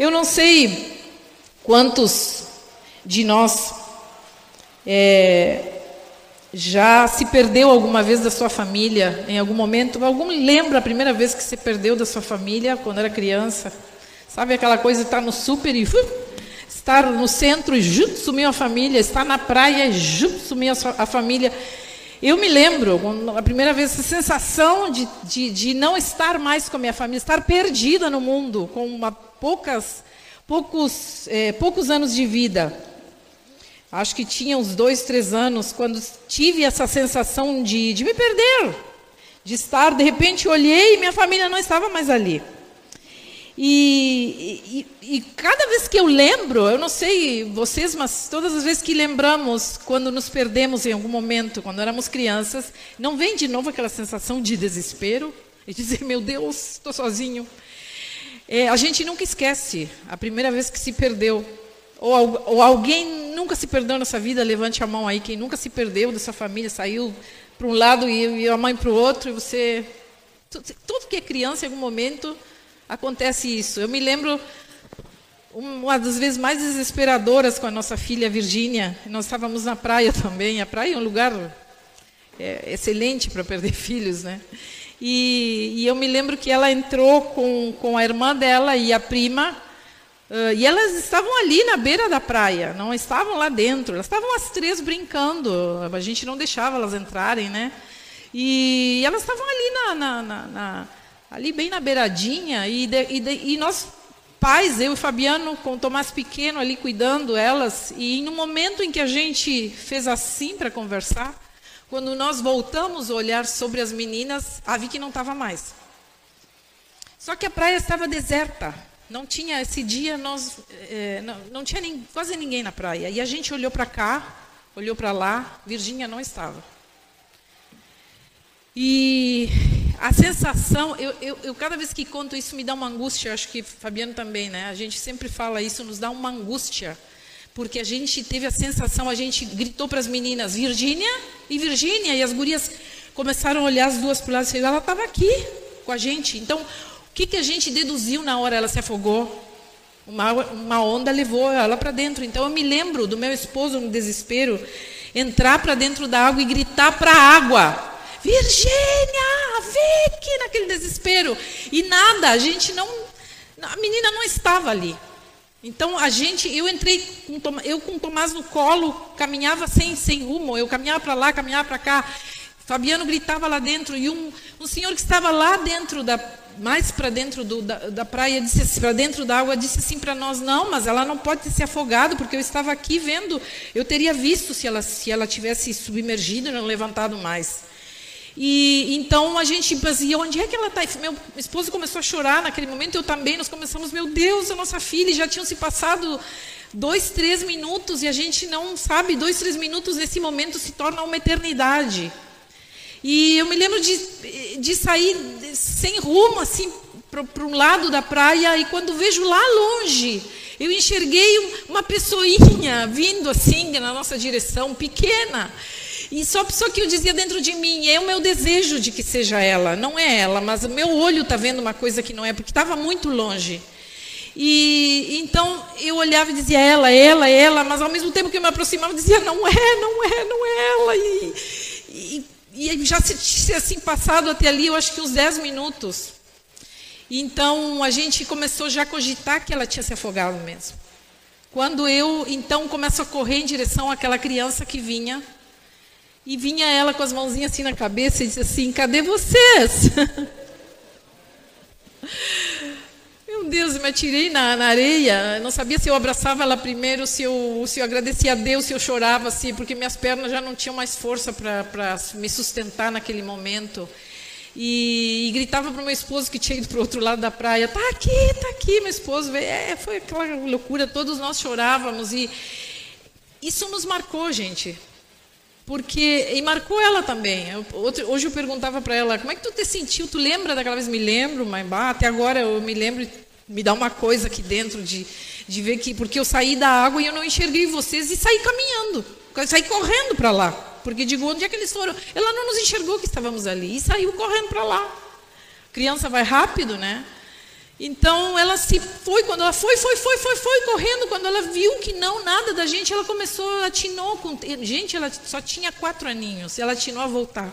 Eu não sei quantos de nós é, já se perdeu alguma vez da sua família, em algum momento? Algum lembra a primeira vez que se perdeu da sua família quando era criança? Sabe aquela coisa de estar no super e uh, estar no centro e junto sumiu a família, estar na praia e junto sumiu a, a família. Eu me lembro, a primeira vez, essa sensação de, de, de, não estar mais com a minha família, estar perdida no mundo, com uma, poucas, poucos, é, poucos anos de vida. Acho que tinha uns dois, três anos, quando tive essa sensação de, de me perder, de estar, de repente olhei e minha família não estava mais ali. E, e, e, cada vez que eu lembro, eu não sei vocês, mas todas as vezes que lembramos quando nos perdemos em algum momento, quando éramos crianças, não vem de novo aquela sensação de desespero e dizer: meu Deus, estou sozinho. É, a gente nunca esquece a primeira vez que se perdeu. Ou, ou alguém nunca se perdeu nessa vida, levante a mão aí, quem nunca se perdeu dessa família, saiu para um lado e, e a mãe para o outro, e você. Tudo que é criança, em algum momento, acontece isso. Eu me lembro uma das vezes mais desesperadoras com a nossa filha Virgínia. Nós estávamos na praia também. A praia é um lugar é, excelente para perder filhos, né? E, e, eu me lembro que ela entrou com, com a irmã dela e a prima Uh, e elas estavam ali na beira da praia, não estavam lá dentro. Elas estavam as três brincando. A gente não deixava elas entrarem, né? E, elas estavam ali na, na, na, na, ali bem na beiradinha. E, de, e, de, e, nós pais, eu e Fabiano, com o Tomás pequeno ali cuidando elas. E no momento em que a gente fez assim para conversar, quando nós voltamos a olhar sobre as meninas, a vi que não estava mais. Só que a praia estava deserta. Não tinha, esse dia, nós, é, não, não, tinha nem, quase ninguém na praia. E a gente olhou para cá, olhou para lá, Virgínia não estava. E a sensação, eu, eu, eu, cada vez que conto isso me dá uma angústia, acho que Fabiano também, né? A gente sempre fala isso, nos dá uma angústia. Porque a gente teve a sensação, a gente gritou para as meninas, Virgínia e Virgínia, e as gurias começaram a olhar as duas para o lado e ela estava aqui com a gente. Então, o que, que a gente deduziu na hora ela se afogou? Uma, uma onda levou ela para dentro. Então eu me lembro do meu esposo no desespero entrar para dentro da água e gritar para a água: Virgínia, Vicky, naquele desespero. E nada, a gente não. A menina não estava ali. Então a gente, eu entrei com eu com o Tomás no colo, caminhava sem, sem rumo, eu caminhava para lá, caminhava para cá. Fabiano gritava lá dentro e um, um senhor que estava lá dentro da, mais para dentro do, da, da, praia, disse assim, para dentro da água, disse assim para nós: não, mas ela não pode ter se afogado, porque eu estava aqui vendo, eu teria visto se ela, se ela tivesse submergido e não levantado mais. E então a gente pensa, e onde é que ela está? Meu esposo começou a chorar naquele momento, eu também, nós começamos, meu Deus, a nossa filha, já tinham se passado dois, três minutos, e a gente não sabe, dois, três minutos nesse momento se torna uma eternidade. E eu me lembro de, de sair sem rumo, assim, para um lado da praia, e quando vejo lá longe, eu enxerguei uma pessoinha vindo assim na nossa direção, pequena. E só pessoa que eu dizia dentro de mim, é o meu desejo de que seja ela, não é ela, mas o meu olho está vendo uma coisa que não é, porque estava muito longe. E então eu olhava e dizia ela, ela, ela, mas ao mesmo tempo que eu me aproximava, eu dizia não é, não é, não é ela. E, e e já se tinha assim passado até ali, eu acho que uns 10 minutos. Então a gente começou já a cogitar que ela tinha se afogado mesmo. Quando eu então começo a correr em direção àquela criança que vinha, e vinha ela com as mãozinhas assim na cabeça e disse assim: Cadê vocês? Meu Deus, me atirei na, na areia. Eu não sabia se eu abraçava ela primeiro, se eu, se eu agradecia a Deus, se eu chorava, assim, porque minhas pernas já não tinham mais força para me sustentar naquele momento. E, e gritava para o meu esposo que tinha ido para o outro lado da praia: Está aqui, está aqui, meu esposo. É, foi aquela loucura, todos nós chorávamos. E isso nos marcou, gente. Porque, e marcou ela também. Eu, outro, hoje eu perguntava para ela, como é que tu te sentiu? Tu lembra daquela vez? Me lembro, mas bah, até agora eu me lembro me dá uma coisa aqui dentro de, de ver que. Porque eu saí da água e eu não enxerguei vocês e saí caminhando. Saí correndo para lá. Porque digo, onde é que eles foram? Ela não nos enxergou que estávamos ali e saiu correndo para lá. Criança vai rápido, né? Então ela se foi, quando ela foi, foi, foi, foi, foi correndo, quando ela viu que não, nada da gente, ela começou, atinou com. Gente, ela só tinha quatro aninhos, ela atinou a voltar.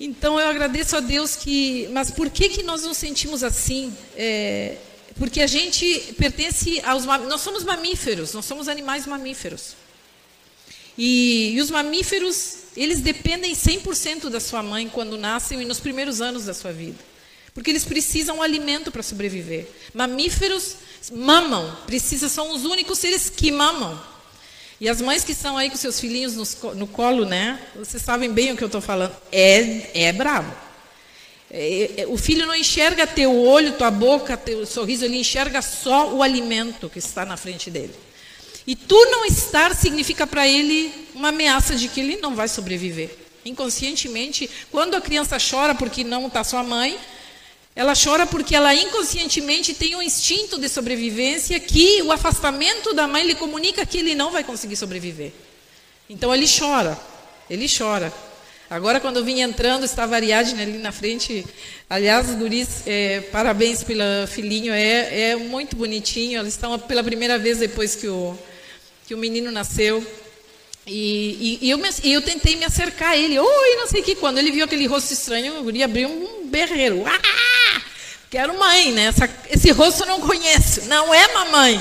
Então eu agradeço a Deus que. Mas por que, que nós nos sentimos assim? É, porque a gente pertence aos. Nós somos mamíferos, nós somos animais mamíferos. E, e os mamíferos, eles dependem 100% da sua mãe quando nascem e nos primeiros anos da sua vida. Porque eles precisam alimento para sobreviver. Mamíferos mamam, precisa, são os únicos seres que mamam. E as mães que estão aí com seus filhinhos no, no colo, né? Vocês sabem bem o que eu estou falando. É, é bravo. É, é, o filho não enxerga teu olho, tua boca, teu sorriso, ele enxerga só o alimento que está na frente dele. E tu não estar significa para ele uma ameaça de que ele não vai sobreviver. Inconscientemente, quando a criança chora porque não está sua mãe, ela chora porque ela inconscientemente tem um instinto de sobrevivência que o afastamento da mãe lhe comunica que ele não vai conseguir sobreviver. Então ele chora, ele chora. Agora, quando eu vim entrando, estava a Ariadne ali na frente. Aliás, guris, é, parabéns pelo filhinho, é, é muito bonitinho. Eles estão pela primeira vez depois que o, que o menino nasceu. E, e, e eu, me, eu, tentei me acercar a ele. Oi, não sei o que. Quando ele viu aquele rosto estranho, o guri abriu um berreiro. Ah! Quero mãe, né? Essa, esse rosto eu não conheço. Não é mamãe.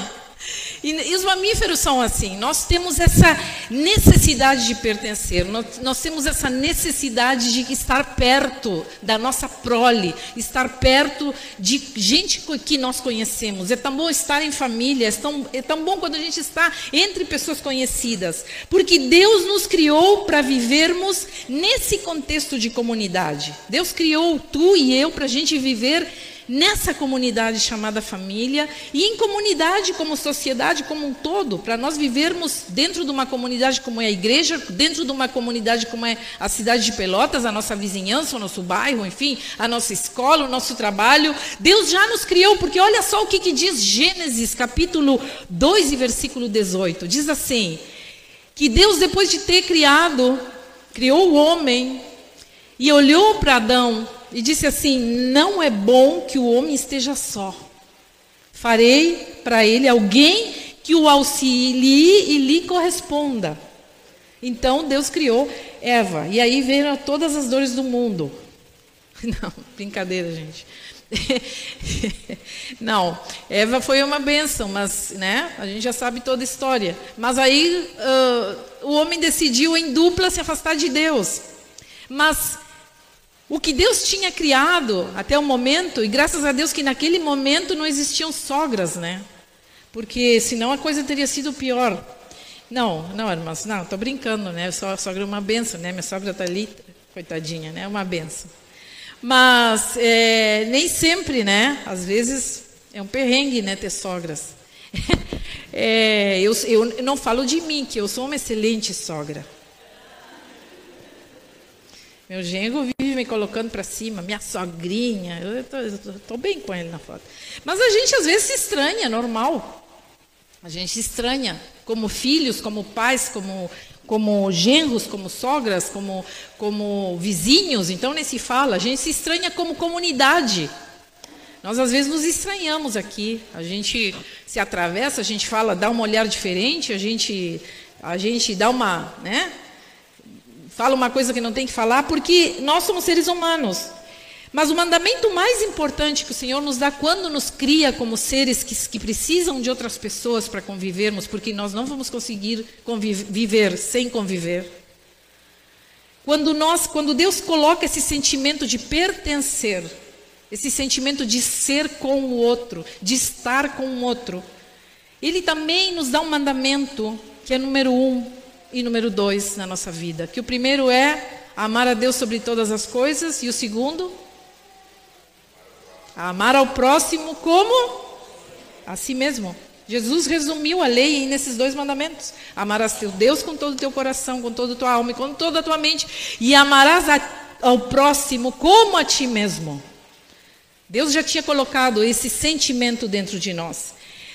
E, e, os mamíferos são assim. Nós temos essa necessidade de pertencer. Nós, nós, temos essa necessidade de estar perto da nossa prole, estar perto de gente que nós conhecemos. É tão bom estar em família. É tão, é tão bom quando a gente está entre pessoas conhecidas, porque Deus nos criou para vivermos nesse contexto de comunidade. Deus criou tu e eu para a gente viver nessa comunidade chamada família e em comunidade como sociedade como um todo, para nós vivermos dentro de uma comunidade como é a igreja, dentro de uma comunidade como é a cidade de Pelotas, a nossa vizinhança, o nosso bairro, enfim, a nossa escola, o nosso trabalho. Deus já nos criou, porque olha só o que, que diz Gênesis, capítulo 2 e versículo 18. Diz assim: que Deus, depois de ter criado, criou o homem e olhou para Adão e disse assim: Não é bom que o homem esteja só. Farei para ele alguém que o auxilie e lhe corresponda. Então Deus criou Eva. E aí vieram todas as dores do mundo. Não, brincadeira, gente. Não, Eva foi uma benção, mas né, a gente já sabe toda a história. Mas aí uh, o homem decidiu em dupla se afastar de Deus. Mas o que Deus tinha criado até o momento, e graças a Deus que naquele momento não existiam sogras, né? Porque senão a coisa teria sido pior. Não, não, irmãs, não, estou brincando, né? A sogra é uma benção, né? Minha sogra está ali, coitadinha, né? É uma benção. Mas é, nem sempre, né? Às vezes é um perrengue, né? Ter sogras. é, eu, eu não falo de mim, que eu sou uma excelente sogra. Meu genro vive me colocando para cima, minha sogrinha. Eu estou bem com ele na foto. Mas a gente às vezes se estranha, é normal. A gente se estranha, como filhos, como pais, como, como genros, como sogras, como, como vizinhos. Então nem se fala. A gente se estranha como comunidade. Nós às vezes nos estranhamos aqui. A gente se atravessa, a gente fala, dá uma olhar diferente, a gente, a gente dá uma, né? Fala uma coisa que não tem que falar, porque nós somos seres humanos. Mas o mandamento mais importante que o Senhor nos dá quando nos cria como seres que, que precisam de outras pessoas para convivermos, porque nós não vamos conseguir viver sem conviver. Quando nós, quando Deus coloca esse sentimento de pertencer, esse sentimento de ser com o outro, de estar com o outro, Ele também nos dá um mandamento que é número um, e número dois na nossa vida. Que o primeiro é amar a Deus sobre todas as coisas e o segundo, amar ao próximo como a si mesmo. Jesus resumiu a lei nesses dois mandamentos: amarás teu Deus com todo o teu coração, com toda a tua alma e com toda a tua mente, e amarás a, ao próximo como a ti mesmo. Deus já tinha colocado esse sentimento dentro de nós.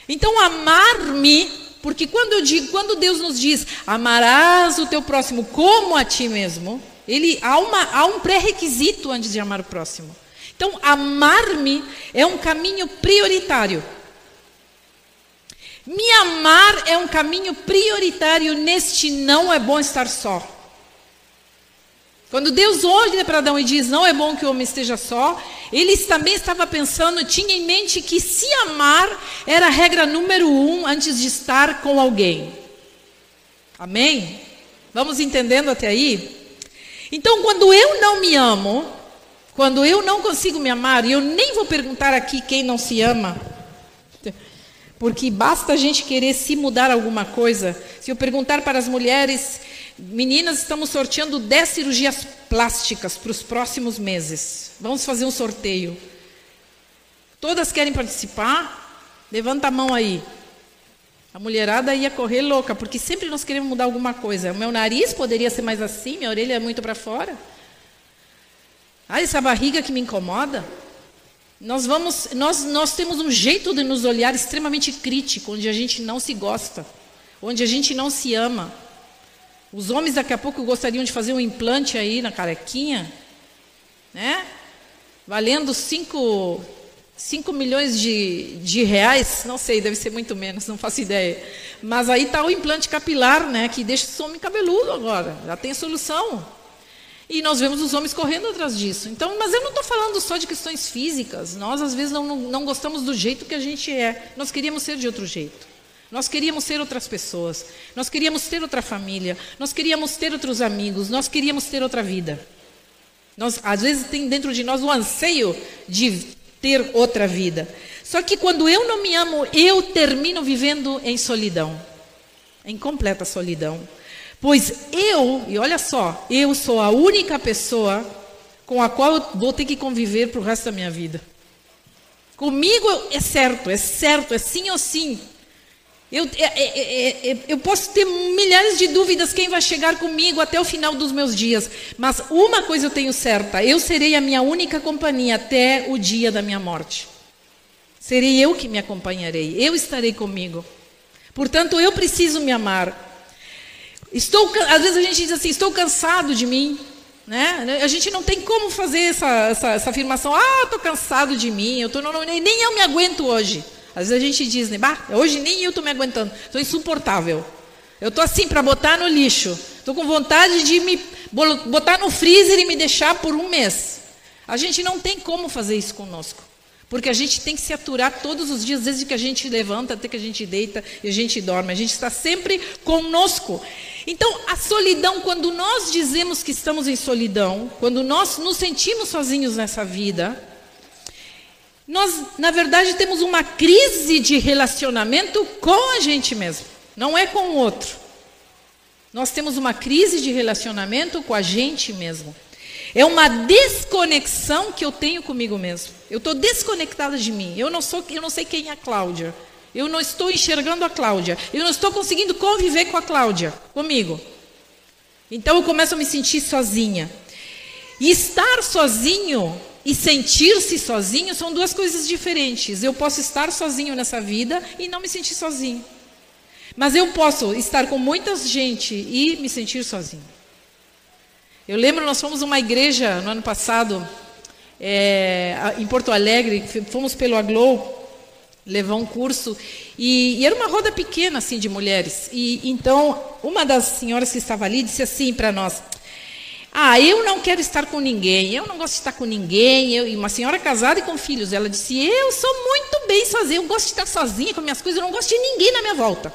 Então, amar-me porque quando, eu digo, quando Deus nos diz, amarás o teu próximo como a ti mesmo, ele, há, uma, há um pré-requisito antes de amar o próximo. Então, amar-me é um caminho prioritário. Me amar é um caminho prioritário neste não é bom estar só. Quando Deus olha para Adão e diz: Não é bom que o homem esteja só, ele também estava pensando, tinha em mente que se amar era a regra número um antes de estar com alguém. Amém? Vamos entendendo até aí? Então, quando eu não me amo, quando eu não consigo me amar, e eu nem vou perguntar aqui quem não se ama, porque basta a gente querer se mudar alguma coisa. Se eu perguntar para as mulheres Meninas, estamos sorteando 10 cirurgias plásticas para os próximos meses. Vamos fazer um sorteio. Todas querem participar? Levanta a mão aí. A mulherada ia correr louca, porque sempre nós queremos mudar alguma coisa. O meu nariz poderia ser mais assim, minha orelha é muito para fora. Ah, essa barriga que me incomoda. Nós vamos, nós, nós temos um jeito de nos olhar extremamente crítico, onde a gente não se gosta, onde a gente não se ama. Os homens daqui a pouco gostariam de fazer um implante aí na carequinha, né? Valendo 5 cinco, milhões de, de reais, não sei, deve ser muito menos, não faço ideia. Mas aí está o implante capilar, né? Que deixa o homem cabeludo agora, já tem solução. E nós vemos os homens correndo atrás disso. Então, mas eu não estou falando só de questões físicas. Nós, às vezes, não, não, não gostamos do jeito que a gente é. Nós queríamos ser de outro jeito. Nós queríamos ser outras pessoas, nós queríamos ter outra família, nós queríamos ter outros amigos, nós queríamos ter outra vida. Nós, às vezes tem dentro de nós o anseio de ter outra vida. Só que quando eu não me amo, eu termino vivendo em solidão, em completa solidão. Pois eu, e olha só, eu sou a única pessoa com a qual eu vou ter que conviver para o resto da minha vida. Comigo é certo, é certo, é sim ou sim. Eu, é é, é, é, eu posso ter milhares de dúvidas quem vai chegar comigo até o final dos meus dias, mas uma coisa eu tenho certa: eu serei a minha única companhia até o dia da minha morte. Serei eu que me acompanharei, eu estarei comigo. Portanto, eu preciso me amar. Estou, às vezes a gente diz assim: estou cansado de mim. Né? A gente não tem como fazer essa, essa, essa afirmação: ah, estou cansado de mim, eu tô, não, nem eu me aguento hoje. Às vezes a gente diz, né? Bah, hoje nem eu estou me aguentando, estou insuportável. Eu estou assim para botar no lixo. Estou com vontade de me botar no freezer e me deixar por um mês. A gente não tem como fazer isso conosco. Porque a gente tem que se aturar todos os dias, desde que a gente levanta até que a gente deita e a gente dorme. A gente está sempre conosco. Então, a solidão, quando nós dizemos que estamos em solidão, quando nós nos sentimos sozinhos nessa vida, nós, na verdade, temos uma crise de relacionamento com a gente mesmo, não é com o outro. Nós temos uma crise de relacionamento com a gente mesmo. É uma desconexão que eu tenho comigo mesmo. Eu estou desconectada de mim. Eu não sou, eu não sei quem é a Cláudia. Eu não estou enxergando a Cláudia. Eu não estou conseguindo conviver com a Cláudia, comigo. Então eu começo a me sentir sozinha. E estar sozinho e sentir-se sozinho são duas coisas diferentes. Eu posso estar sozinho nessa vida e não me sentir sozinho. Mas eu posso estar com muita gente e me sentir sozinho. Eu lembro, nós fomos uma igreja no ano passado, é, em Porto Alegre, fomos pelo Aglow, levar um curso, e, e, era uma roda pequena, assim, de mulheres. E então, uma das senhoras que estava ali disse assim para nós, ah, eu não quero estar com ninguém, eu não gosto de estar com ninguém. Eu, e uma senhora casada e com filhos, ela disse: Eu sou muito bem sozinha, eu gosto de estar sozinha com minhas coisas, eu não gosto de ninguém na minha volta.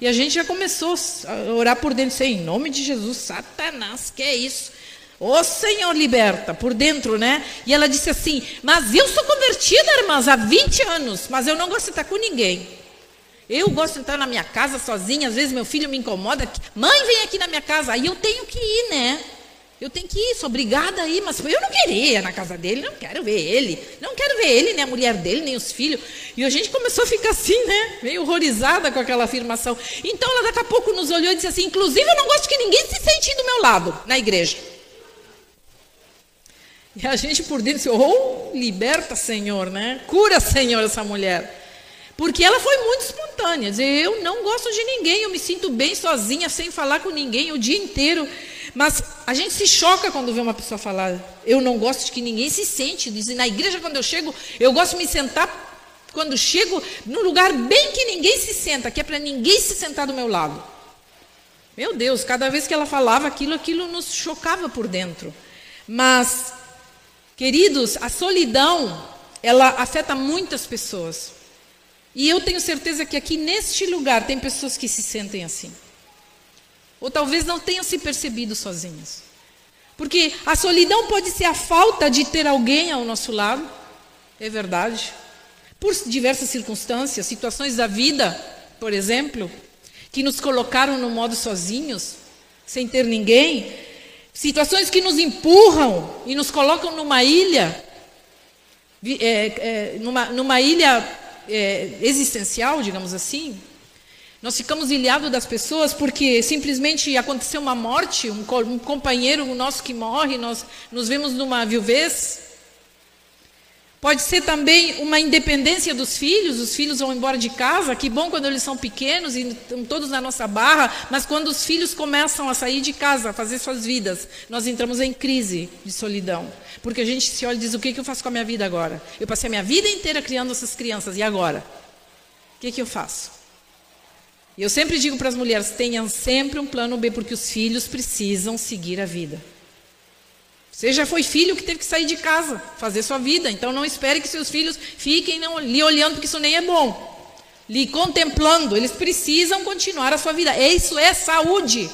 E a gente já começou a orar por dentro, em nome de Jesus, Satanás, que é isso? Ô Senhor, liberta, por dentro, né? E ela disse assim: Mas eu sou convertida, irmãs, há 20 anos, mas eu não gosto de estar com ninguém. Eu gosto de estar na minha casa sozinha, às vezes meu filho me incomoda. Mãe, vem aqui na minha casa, aí eu tenho que ir, né? Eu tenho que ir, sou obrigada a ir, mas eu não queria na casa dele, não quero ver ele. Não quero ver ele, nem a mulher dele, nem os filhos. E a gente começou a ficar assim, né? Meio horrorizada com aquela afirmação. Então ela daqui a pouco nos olhou e disse assim: inclusive eu não gosto que ninguém se sente do meu lado na igreja. E a gente por dentro disse: oh, liberta, Senhor, né? Cura, Senhor, essa mulher. Porque ela foi muito espontânea. Eu não gosto de ninguém, eu me sinto bem sozinha, sem falar com ninguém o dia inteiro. Mas a gente se choca quando vê uma pessoa falar, eu não gosto de que ninguém se sente. Dizem, na igreja, quando eu chego, eu gosto de me sentar quando chego num lugar bem que ninguém se senta, que é para ninguém se sentar do meu lado. Meu Deus, cada vez que ela falava aquilo, aquilo nos chocava por dentro. Mas, queridos, a solidão, ela afeta muitas pessoas. E eu tenho certeza que aqui neste lugar tem pessoas que se sentem assim. Ou talvez não tenham se percebido sozinhas. Porque a solidão pode ser a falta de ter alguém ao nosso lado, é verdade. Por diversas circunstâncias, situações da vida, por exemplo, que nos colocaram no modo sozinhos, sem ter ninguém, situações que nos empurram e nos colocam numa ilha, é, é, numa, numa ilha é, existencial, digamos assim. Nós ficamos ilhados das pessoas porque simplesmente aconteceu uma morte, um, um companheiro nosso que morre, nós nos vemos numa viuvez, Pode ser também uma independência dos filhos, os filhos vão embora de casa, que bom quando eles são pequenos e estão todos na nossa barra, mas quando os filhos começam a sair de casa, a fazer suas vidas, nós entramos em crise de solidão. Porque a gente se olha e diz: o que, que eu faço com a minha vida agora? Eu passei a minha vida inteira criando essas crianças, e agora? O que, que eu faço? E eu sempre digo para as mulheres: tenham sempre um plano B, porque os filhos precisam seguir a vida. Você já foi filho que teve que sair de casa, fazer sua vida. Então não espere que seus filhos fiquem não, lhe olhando, porque isso nem é bom. Lhe contemplando, eles precisam continuar a sua vida. Isso é saúde.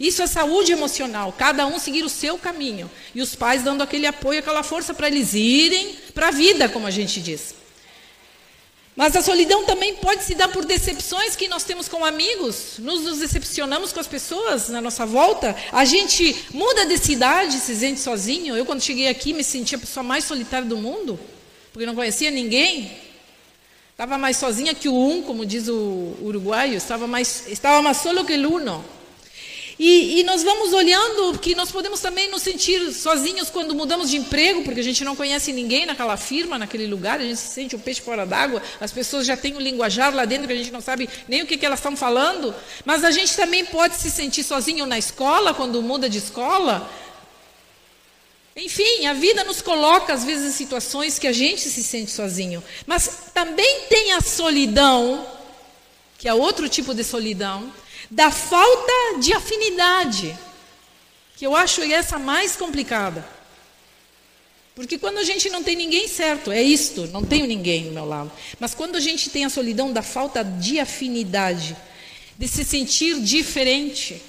Isso é saúde emocional. Cada um seguir o seu caminho. E os pais dando aquele apoio, aquela força para eles irem para a vida, como a gente diz. Mas a solidão também pode se dar por decepções que nós temos com amigos. Nos, nos decepcionamos com as pessoas na nossa volta. A gente muda de cidade, se sente sozinho. Eu, quando cheguei aqui, me sentia a pessoa mais solitária do mundo, porque não conhecia ninguém. Estava mais sozinha que o um, como diz o uruguaio. Estava mais, estava mais solo que o uno. E, e, nós vamos olhando que nós podemos também nos sentir sozinhos quando mudamos de emprego, porque a gente não conhece ninguém naquela firma, naquele lugar, a gente se sente um peixe fora d'água, as pessoas já têm um linguajar lá dentro que a gente não sabe nem o que, que elas estão falando. Mas a gente também pode se sentir sozinho na escola, quando muda de escola. Enfim, a vida nos coloca às vezes em situações que a gente se sente sozinho. Mas também tem a solidão, que é outro tipo de solidão, da falta de afinidade, que eu acho essa mais complicada. Porque quando a gente não tem ninguém certo, é isto, não tenho ninguém no meu lado. Mas quando a gente tem a solidão da falta de afinidade, de se sentir diferente,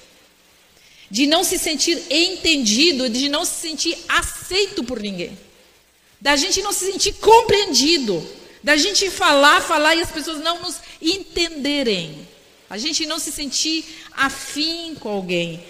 de não se sentir entendido, de não se sentir aceito por ninguém, da gente não se sentir compreendido, da gente falar, falar e as pessoas não nos entenderem. A gente não se sentir afim com alguém.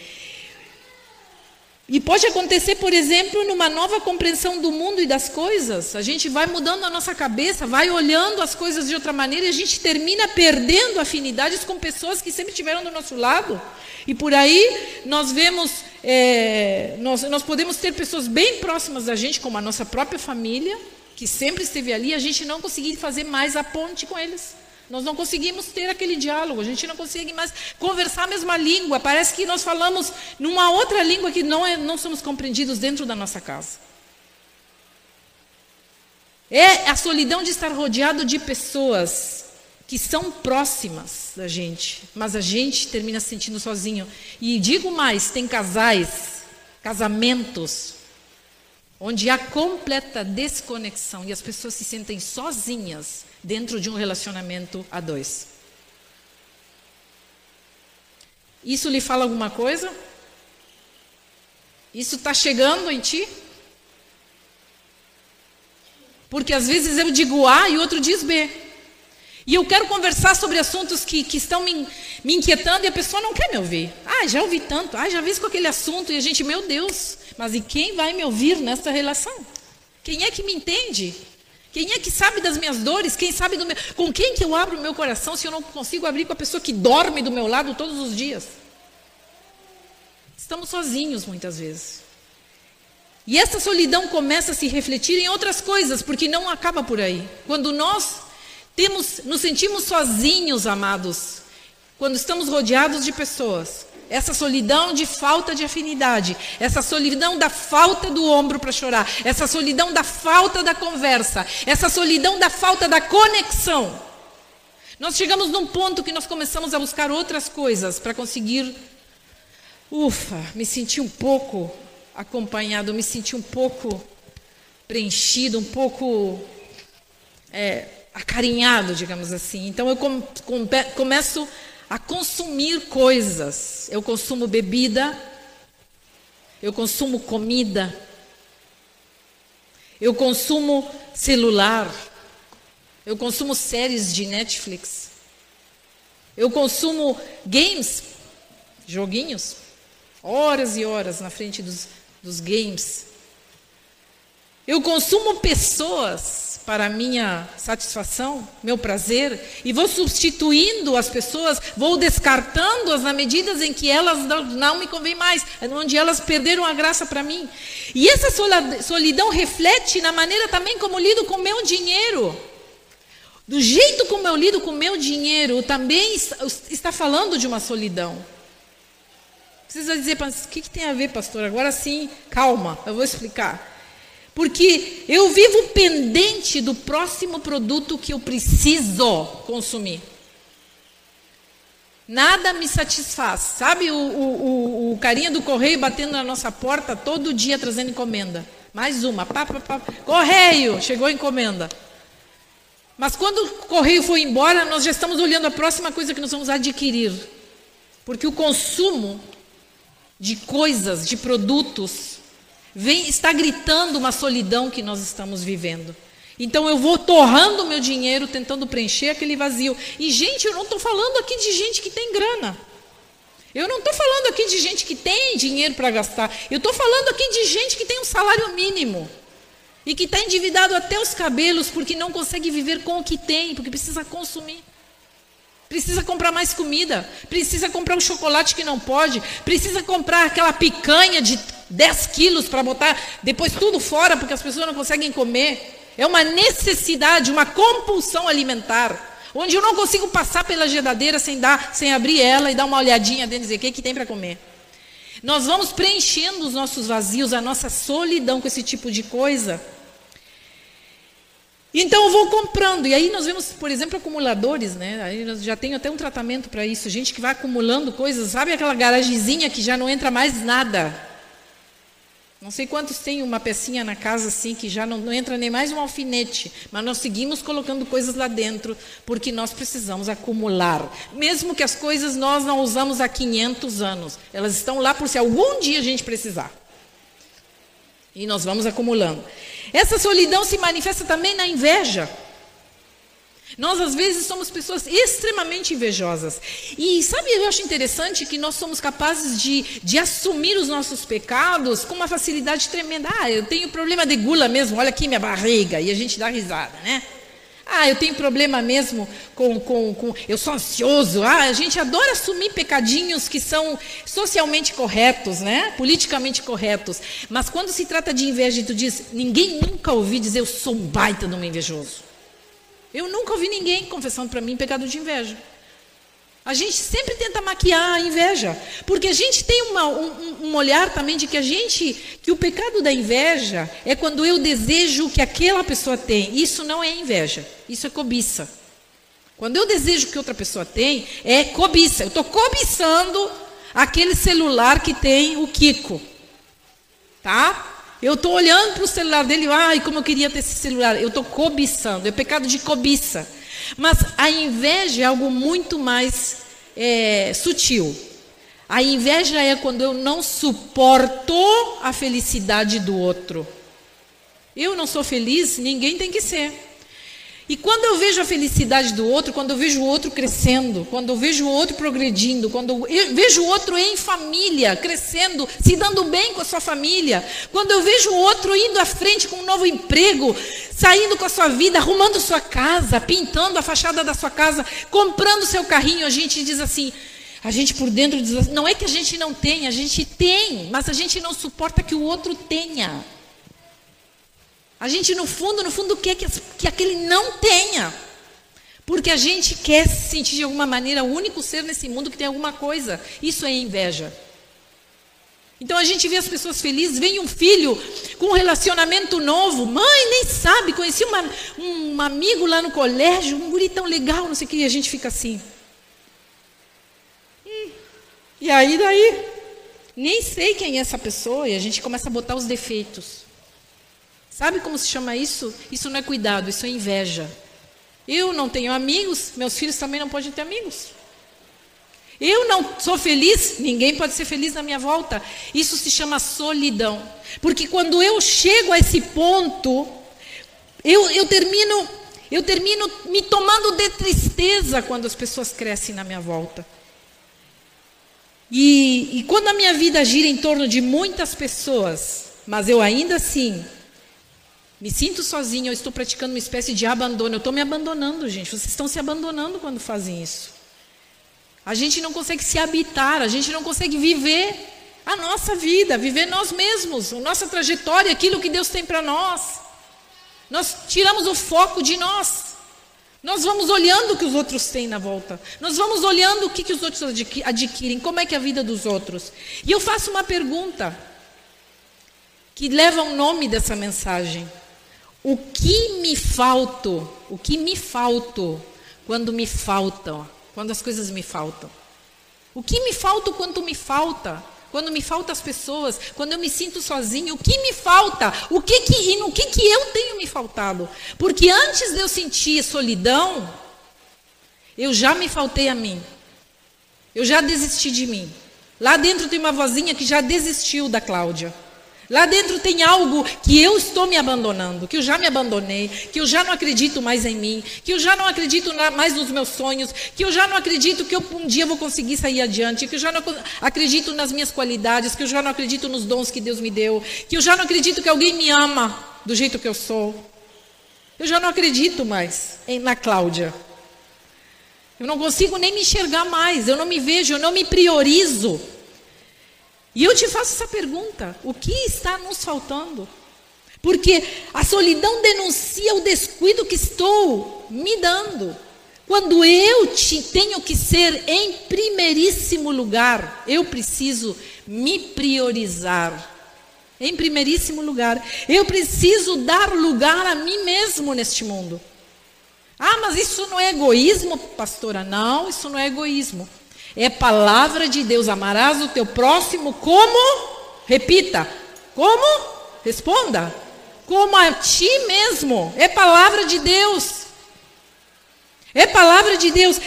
E pode acontecer, por exemplo, numa nova compreensão do mundo e das coisas. A gente vai mudando a nossa cabeça, vai olhando as coisas de outra maneira e a gente termina perdendo afinidades com pessoas que sempre estiveram do nosso lado. E por aí nós vemos, é, nós, nós podemos ter pessoas bem próximas da gente, como a nossa própria família, que sempre esteve ali, e a gente não conseguir fazer mais a ponte com eles. Nós não conseguimos ter aquele diálogo, a gente não consegue mais conversar a mesma língua. Parece que nós falamos numa outra língua que não, é, não somos compreendidos dentro da nossa casa. É a solidão de estar rodeado de pessoas que são próximas da gente, mas a gente termina se sentindo sozinho. E digo mais: tem casais, casamentos, onde há completa desconexão e as pessoas se sentem sozinhas dentro de um relacionamento a dois. Isso lhe fala alguma coisa? Isso está chegando em ti? Porque às vezes eu digo A e o outro diz B. E eu quero conversar sobre assuntos que, que estão me, me inquietando e a pessoa não quer me ouvir. Ah, já ouvi tanto, ah, já vi com aquele assunto e a gente, meu Deus, mas e quem vai me ouvir nessa relação? Quem é que me entende? Quem é que sabe das minhas dores? Quem sabe do meu... com quem que eu abro o meu coração se eu não consigo abrir com a pessoa que dorme do meu lado todos os dias? Estamos sozinhos muitas vezes. E essa solidão começa a se refletir em outras coisas, porque não acaba por aí. Quando nós temos, nos sentimos sozinhos, amados, quando estamos rodeados de pessoas, essa solidão de falta de afinidade, essa solidão da falta do ombro para chorar, essa solidão da falta da conversa, essa solidão da falta da conexão. Nós chegamos num ponto que nós começamos a buscar outras coisas para conseguir, ufa, me sentir um pouco acompanhado, me sentir um pouco preenchido, um pouco é, acarinhado, digamos assim. Então eu com, com, começo a consumir coisas. Eu consumo bebida, eu consumo comida, eu consumo celular, eu consumo séries de Netflix, eu consumo games, joguinhos, horas e horas na frente dos, dos games. Eu consumo pessoas para minha satisfação, meu prazer, e vou substituindo as pessoas, vou descartando-as na medida em que elas não me convêm mais, onde elas perderam a graça para mim. E essa solidão reflete na maneira também como lido com meu dinheiro. Do jeito como eu lido com meu dinheiro, também está falando de uma solidão. Precisa dizer, o que, que tem a ver, pastor? Agora sim, calma, eu vou explicar. Porque eu vivo pendente do próximo produto que eu preciso consumir. Nada me satisfaz. Sabe o, o, o, carinha do correio batendo na nossa porta todo dia trazendo encomenda? Mais uma. Pá, pá, pá. Correio, chegou a encomenda. Mas quando o correio foi embora, nós já estamos olhando a próxima coisa que nós vamos adquirir. Porque o consumo de coisas, de produtos, vem, está gritando uma solidão que nós estamos vivendo. Então eu vou torrando o meu dinheiro tentando preencher aquele vazio. E, gente, eu não estou falando aqui de gente que tem grana. Eu não estou falando aqui de gente que tem dinheiro para gastar. Eu estou falando aqui de gente que tem um salário mínimo. E que está endividado até os cabelos porque não consegue viver com o que tem, porque precisa consumir. Precisa comprar mais comida, precisa comprar um chocolate que não pode, precisa comprar aquela picanha de 10 quilos para botar depois tudo fora porque as pessoas não conseguem comer. É uma necessidade, uma compulsão alimentar, onde eu não consigo passar pela geladeira sem dar, sem abrir ela e dar uma olhadinha dentro e dizer o que, que tem para comer. Nós vamos preenchendo os nossos vazios, a nossa solidão com esse tipo de coisa. Então eu vou comprando. E aí nós vemos, por exemplo, acumuladores, né? Aí nós já tem até um tratamento para isso. Gente que vai acumulando coisas, sabe aquela garagezinha que já não entra mais nada. Não sei quantos tem uma pecinha na casa assim que já não, não entra nem mais um alfinete, mas nós seguimos colocando coisas lá dentro porque nós precisamos acumular. Mesmo que as coisas nós não usamos há 500 anos, elas estão lá por se algum dia a gente precisar. E nós vamos acumulando. Essa solidão se manifesta também na inveja. Nós, às vezes, somos pessoas extremamente invejosas. E sabe, eu acho interessante que nós somos capazes de, de assumir os nossos pecados com uma facilidade tremenda. Ah, eu tenho problema de gula mesmo, olha aqui minha barriga. E a gente dá risada, né? Ah, eu tenho problema mesmo com, com, com. Eu sou ansioso. Ah, a gente adora assumir pecadinhos que são socialmente corretos, né? Politicamente corretos. Mas quando se trata de inveja, tu diz: ninguém nunca ouvi dizer eu sou um baita de um invejoso. Eu nunca ouvi ninguém confessando para mim pecado de inveja. A gente sempre tenta maquiar a inveja, porque a gente tem uma, um, um, olhar também de que a gente, que o pecado da inveja é quando eu desejo que aquela pessoa tem. Isso não é inveja, isso é cobiça. Quando eu desejo que outra pessoa tem, é cobiça. Eu estou cobiçando aquele celular que tem o Kiko, tá? Eu estou olhando para o celular dele, ai, como eu queria ter esse celular. Eu estou cobiçando, é pecado de cobiça. Mas a inveja é algo muito mais é, sutil. A inveja é quando eu não suporto a felicidade do outro. Eu não sou feliz, ninguém tem que ser. E quando eu vejo a felicidade do outro, quando eu vejo o outro crescendo, quando eu vejo o outro progredindo, quando eu vejo o outro em família, crescendo, se dando bem com a sua família, quando eu vejo o outro indo à frente com um novo emprego, saindo com a sua vida, arrumando sua casa, pintando a fachada da sua casa, comprando seu carrinho, a gente diz assim, a gente por dentro diz assim, não é que a gente não tem, a gente tem, mas a gente não suporta que o outro tenha. A gente, no fundo, no fundo, quer que, que aquele não tenha. Porque a gente quer se sentir de alguma maneira o único ser nesse mundo que tem alguma coisa. Isso é inveja. Então a gente vê as pessoas felizes, vem um filho com um relacionamento novo, mãe nem sabe, conheci uma, um amigo lá no colégio, um guri tão legal, não sei o que, e a gente fica assim. E, e aí daí? Nem sei quem é essa pessoa, e a gente começa a botar os defeitos. Sabe como se chama isso? Isso não é cuidado, isso é inveja. Eu não tenho amigos, meus filhos também não podem ter amigos. Eu não sou feliz, ninguém pode ser feliz na minha volta. Isso se chama solidão. Porque quando eu chego a esse ponto, eu, eu termino eu termino me tomando de tristeza quando as pessoas crescem na minha volta. E, e quando a minha vida gira em torno de muitas pessoas, mas eu ainda assim me sinto sozinho, eu estou praticando uma espécie de abandono. Eu estou me abandonando, gente. Vocês estão se abandonando quando fazem isso. A gente não consegue se habitar, a gente não consegue viver a nossa vida, viver nós mesmos, a nossa trajetória, aquilo que Deus tem para nós. Nós tiramos o foco de nós. Nós vamos olhando o que os outros têm na volta. Nós vamos olhando o que, que os outros adquirem, como é que é a vida dos outros. E eu faço uma pergunta que leva o nome dessa mensagem. O que me falto? O que me falto quando me faltam? Quando as coisas me faltam? O que me falta quando me falta? Quando me faltam as pessoas, quando eu me sinto sozinho, o que me falta? O que que e no que que eu tenho me faltado? Porque antes de eu sentir solidão, eu já me faltei a mim. Eu já desisti de mim. Lá dentro tem uma vozinha que já desistiu da Cláudia. Lá dentro tem algo que eu estou me abandonando, que eu já me abandonei, que eu já não acredito mais em mim, que eu já não acredito mais nos meus sonhos, que eu já não acredito que eu um dia vou conseguir sair adiante, que eu já não acredito nas minhas qualidades, que eu já não acredito nos dons que Deus me deu, que eu já não acredito que alguém me ama do jeito que eu sou. Eu já não acredito mais em, na Cláudia. Eu não consigo nem me enxergar mais, eu não me vejo, eu não me priorizo. E eu te faço essa pergunta: o que está nos faltando? Porque a solidão denuncia o descuido que estou me dando. Quando eu te, tenho que ser em primeiríssimo lugar, eu preciso me priorizar. Em primeiríssimo lugar, eu preciso dar lugar a mim mesmo neste mundo. Ah, mas isso não é egoísmo, pastora? Não, isso não é egoísmo. É palavra de Deus. Amarás o teu próximo como? Repita. Como? Responda. Como a ti mesmo. É palavra de Deus. É palavra de Deus.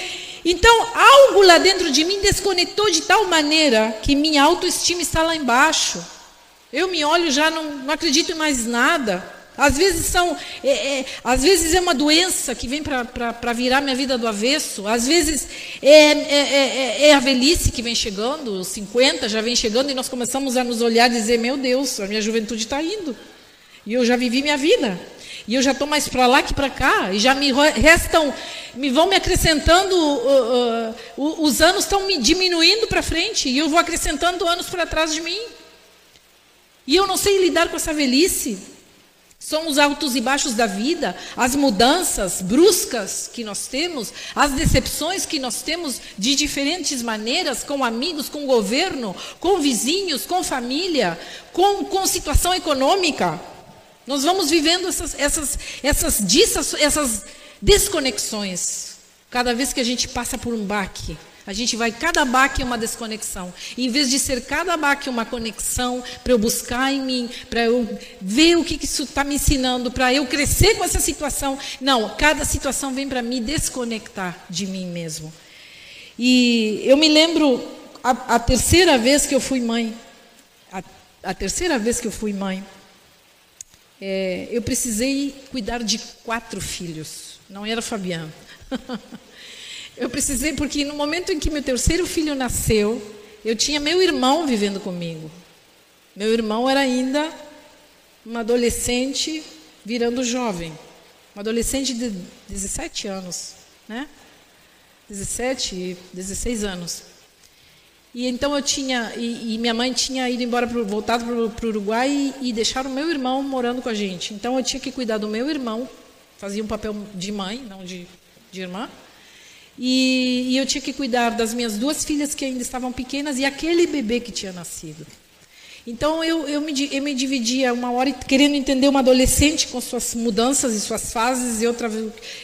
Então, algo lá dentro de mim desconectou de tal maneira que minha autoestima está lá embaixo. Eu me olho já não, não acredito em mais nada. Às vezes são, é, é, às vezes é uma doença que vem para virar minha vida do avesso. Às vezes é, é, é, é, a velhice que vem chegando, os 50 já vem chegando e nós começamos a nos olhar e dizer: Meu Deus, a minha juventude está indo. E eu já vivi minha vida. E eu já estou mais para lá que para cá. E já me restam, me vão me acrescentando, uh, uh, os anos estão me diminuindo para frente. E eu vou acrescentando anos para trás de mim. E eu não sei lidar com essa velhice. São os altos e baixos da vida, as mudanças bruscas que nós temos, as decepções que nós temos de diferentes maneiras, com amigos, com governo, com vizinhos, com família, com, com situação econômica. Nós vamos vivendo essas, essas, essas, essas desconexões cada vez que a gente passa por um baque. A gente vai, cada baque é uma desconexão. em vez de ser cada baque uma conexão para eu buscar em mim, para eu ver o que, isso está me ensinando, para eu crescer com essa situação. Não, cada situação vem para me desconectar de mim mesmo. E eu me lembro a, a terceira vez que eu fui mãe, a, a terceira vez que eu fui mãe, é, eu precisei cuidar de quatro filhos. Não era Fabiano. Eu precisei, porque no momento em que meu terceiro filho nasceu, eu tinha meu irmão vivendo comigo. Meu irmão era ainda uma adolescente virando jovem. Um adolescente de 17 anos, né? 17, 16 anos. E então eu tinha, e, e minha mãe tinha ido embora, pro, voltado para o Uruguai e, e deixaram o meu irmão morando com a gente. Então eu tinha que cuidar do meu irmão, fazia um papel de mãe, não de de irmã. E, e eu tinha que cuidar das minhas duas filhas que ainda estavam pequenas e aquele bebê que tinha nascido. Então eu, eu, me, eu me dividia uma hora querendo entender uma adolescente com suas mudanças e suas fases, e outra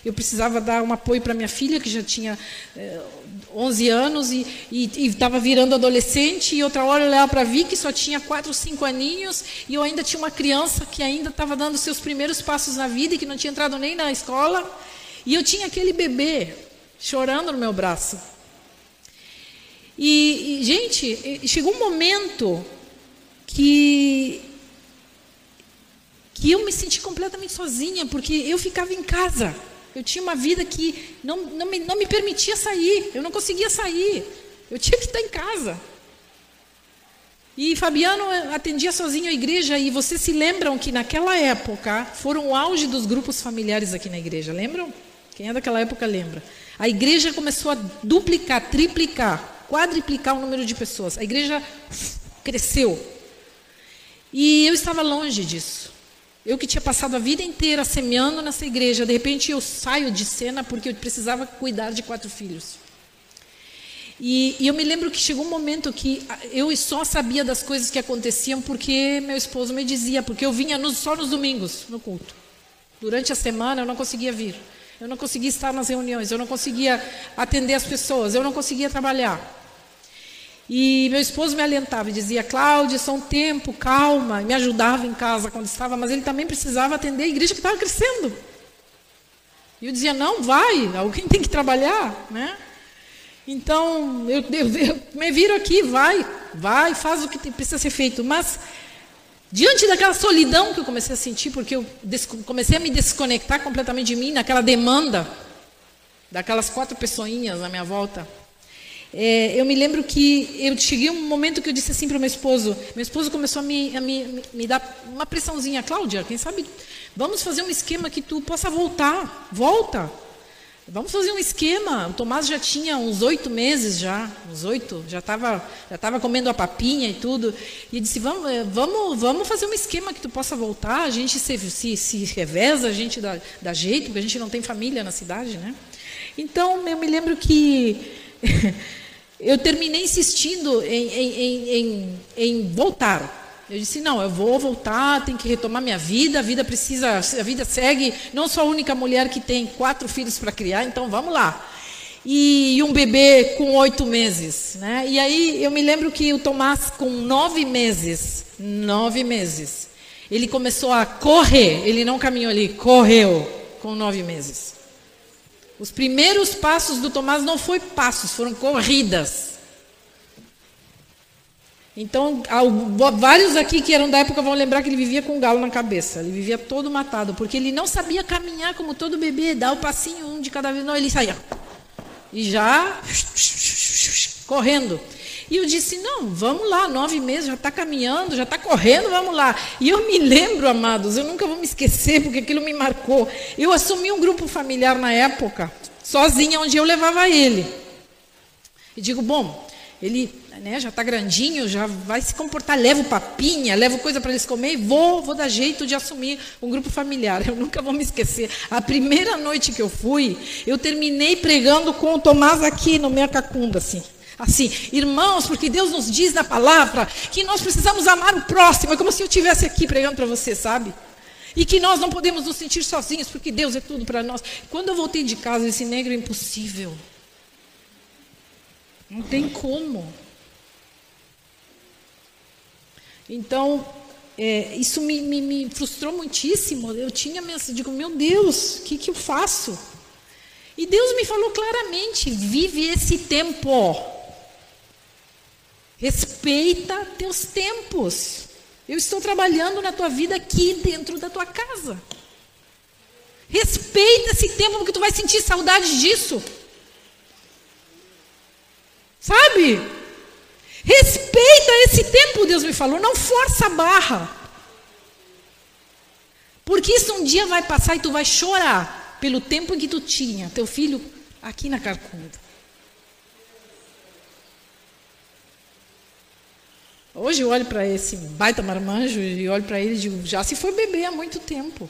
eu precisava dar um apoio para minha filha, que já tinha eh, 11 anos e estava virando adolescente, e outra hora eu olhava para Vi, que só tinha 4, 5 aninhos, e eu ainda tinha uma criança que ainda estava dando seus primeiros passos na vida e que não tinha entrado nem na escola, e eu tinha aquele bebê chorando no meu braço. E, e gente, chegou um momento que que eu me senti completamente sozinha, porque eu ficava em casa. Eu tinha uma vida que não, não, me, não me permitia sair, eu não conseguia sair. Eu tinha que estar em casa. E Fabiano atendia sozinho a igreja, e vocês se lembram que naquela época foram o auge dos grupos familiares aqui na igreja, lembram? Quem é daquela época lembra. A igreja começou a duplicar, triplicar, quadriplicar o número de pessoas. A igreja cresceu. E eu estava longe disso. Eu que tinha passado a vida inteira semeando nessa igreja, de repente eu saio de cena porque eu precisava cuidar de quatro filhos. E, e, eu me lembro que chegou um momento que eu só sabia das coisas que aconteciam porque meu esposo me dizia, porque eu vinha só nos domingos no culto. Durante a semana eu não conseguia vir. Eu não conseguia estar nas reuniões, eu não conseguia atender as pessoas, eu não conseguia trabalhar. E meu esposo me alentava e dizia: Cláudia, só um tempo, calma. E me ajudava em casa quando estava, mas ele também precisava atender a igreja que estava crescendo. E eu dizia: Não, vai, alguém tem que trabalhar, né? Então, eu, eu, eu me viro aqui, vai, vai, faz o que precisa ser feito. Mas, diante daquela solidão que eu comecei a sentir, porque eu comecei a me desconectar completamente de mim, naquela demanda, daquelas quatro pessoinhas na minha volta, é, eu me lembro que eu cheguei um momento que eu disse assim para o meu esposo. Meu esposo começou a me, a me, me dar uma pressãozinha. Cláudia, quem sabe vamos fazer um esquema que tu possa voltar. Volta. Vamos fazer um esquema. O Tomás já tinha uns oito meses já, uns oito, já estava já tava comendo a papinha e tudo. E disse, vamos, é, vamos, vamos fazer um esquema que tu possa voltar. A gente se, se, se reveza, a gente dá, dá jeito, porque a gente não tem família na cidade, né? Então, eu me lembro que eu terminei insistindo em, em, em, em, voltar. Eu disse, não, eu vou voltar, tenho que retomar minha vida, a vida precisa, a vida segue, não sou a única mulher que tem quatro filhos para criar, então vamos lá. E, e, um bebê com oito meses. Né? E aí eu me lembro que o Tomás, com nove meses, nove meses, ele começou a correr, ele não caminhou ali, correu com nove meses. Os primeiros passos do Tomás não foram passos, foram corridas. Então, vários aqui que eram da época vão lembrar que ele vivia com um galo na cabeça. Ele vivia todo matado, porque ele não sabia caminhar como todo bebê, dar o passinho um de cada vez. Não, ele saía. E já correndo. E eu disse: não, vamos lá, nove meses, já está caminhando, já está correndo, vamos lá. E eu me lembro, amados, eu nunca vou me esquecer, porque aquilo me marcou. Eu assumi um grupo familiar na época, sozinha, onde eu levava ele. E digo: bom, ele né, já está grandinho, já vai se comportar, levo papinha, levo coisa para eles comer e vou, vou dar jeito de assumir um grupo familiar. Eu nunca vou me esquecer. A primeira noite que eu fui, eu terminei pregando com o Tomás aqui no minha cacunda, assim. Assim, irmãos, porque Deus nos diz na palavra que nós precisamos amar o próximo. É como se eu estivesse aqui pregando para você, sabe? E que nós não podemos nos sentir sozinhos, porque Deus é tudo para nós. Quando eu voltei de casa, esse negro é impossível. Não tem como. Então, é, isso me, me, me, frustrou muitíssimo. Eu tinha eu digo, meu Deus, o que, que eu faço? E Deus me falou claramente: vive esse tempo. Respeita teus tempos. Eu estou trabalhando na tua vida aqui dentro da tua casa. Respeita esse tempo, porque tu vai sentir saudade disso. Sabe? Respeita esse tempo, Deus me falou. Não força a barra. Porque isso um dia vai passar e tu vai chorar pelo tempo em que tu tinha teu filho aqui na carcunda. Hoje eu olho para esse baita marmanjo e olho para ele e digo, já se foi bebê há muito tempo.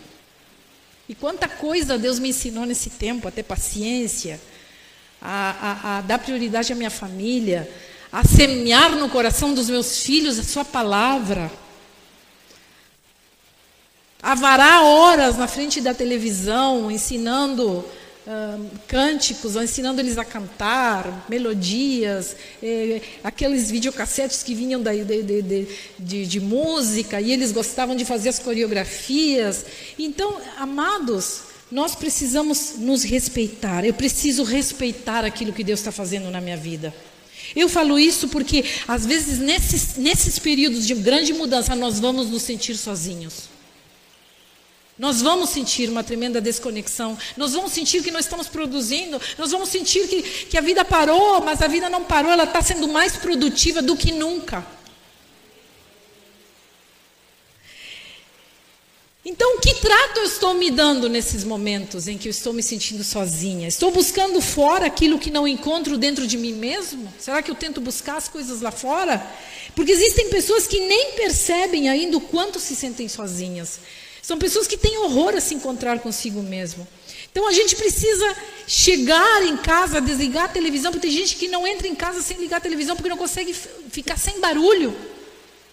E quanta coisa Deus me ensinou nesse tempo, a ter paciência, a, a, a dar prioridade à minha família, a semear no coração dos meus filhos a sua palavra. A varar horas na frente da televisão, ensinando uh, cânticos, ensinando eles a cantar, melodias, eh, aqueles videocassetes que vinham da, de, de, de, de música, e eles gostavam de fazer as coreografias. Então, amados, nós precisamos nos respeitar. Eu preciso respeitar aquilo que Deus está fazendo na minha vida. Eu falo isso porque, às vezes, nesses, nesses períodos de grande mudança, nós vamos nos sentir sozinhos. Nós vamos sentir uma tremenda desconexão. Nós vamos sentir que nós estamos produzindo. Nós vamos sentir que, que a vida parou, mas a vida não parou. Ela está sendo mais produtiva do que nunca. Então, que trato eu estou me dando nesses momentos em que eu estou me sentindo sozinha? Estou buscando fora aquilo que não encontro dentro de mim mesmo? Será que eu tento buscar as coisas lá fora? Porque existem pessoas que nem percebem ainda o quanto se sentem sozinhas. São pessoas que têm horror a se encontrar consigo mesmo. Então a gente precisa chegar em casa, desligar a televisão, porque tem gente que não entra em casa sem ligar a televisão porque não consegue ficar sem barulho.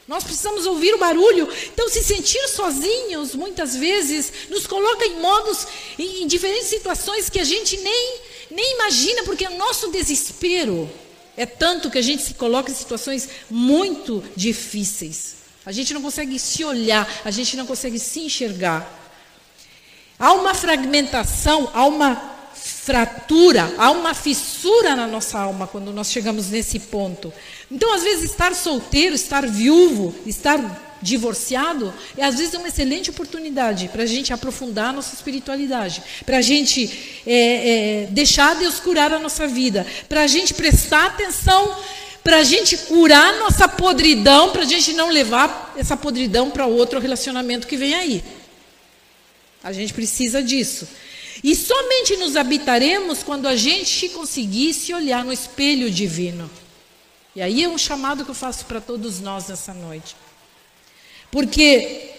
Nós precisamos ouvir o barulho. Então, se sentir sozinhos, muitas vezes, nos coloca em modos, em, em diferentes situações que a gente nem, nem imagina, porque o nosso desespero é tanto que a gente se coloca em situações muito difíceis. A gente não consegue se olhar, a gente não consegue se enxergar. Há uma fragmentação, há uma fratura, há uma fissura na nossa alma quando nós chegamos nesse ponto. Então, às vezes, estar solteiro, estar viúvo, estar divorciado, é às vezes uma excelente oportunidade para a gente aprofundar a nossa espiritualidade, para a gente é, é, deixar Deus curar a nossa vida, para a gente prestar atenção para a gente curar nossa podridão, para a gente não levar essa podridão para outro relacionamento que vem aí. A gente precisa disso. E somente nos habitaremos quando a gente conseguir se olhar no espelho divino. E aí é um chamado que eu faço para todos nós nessa noite. Porque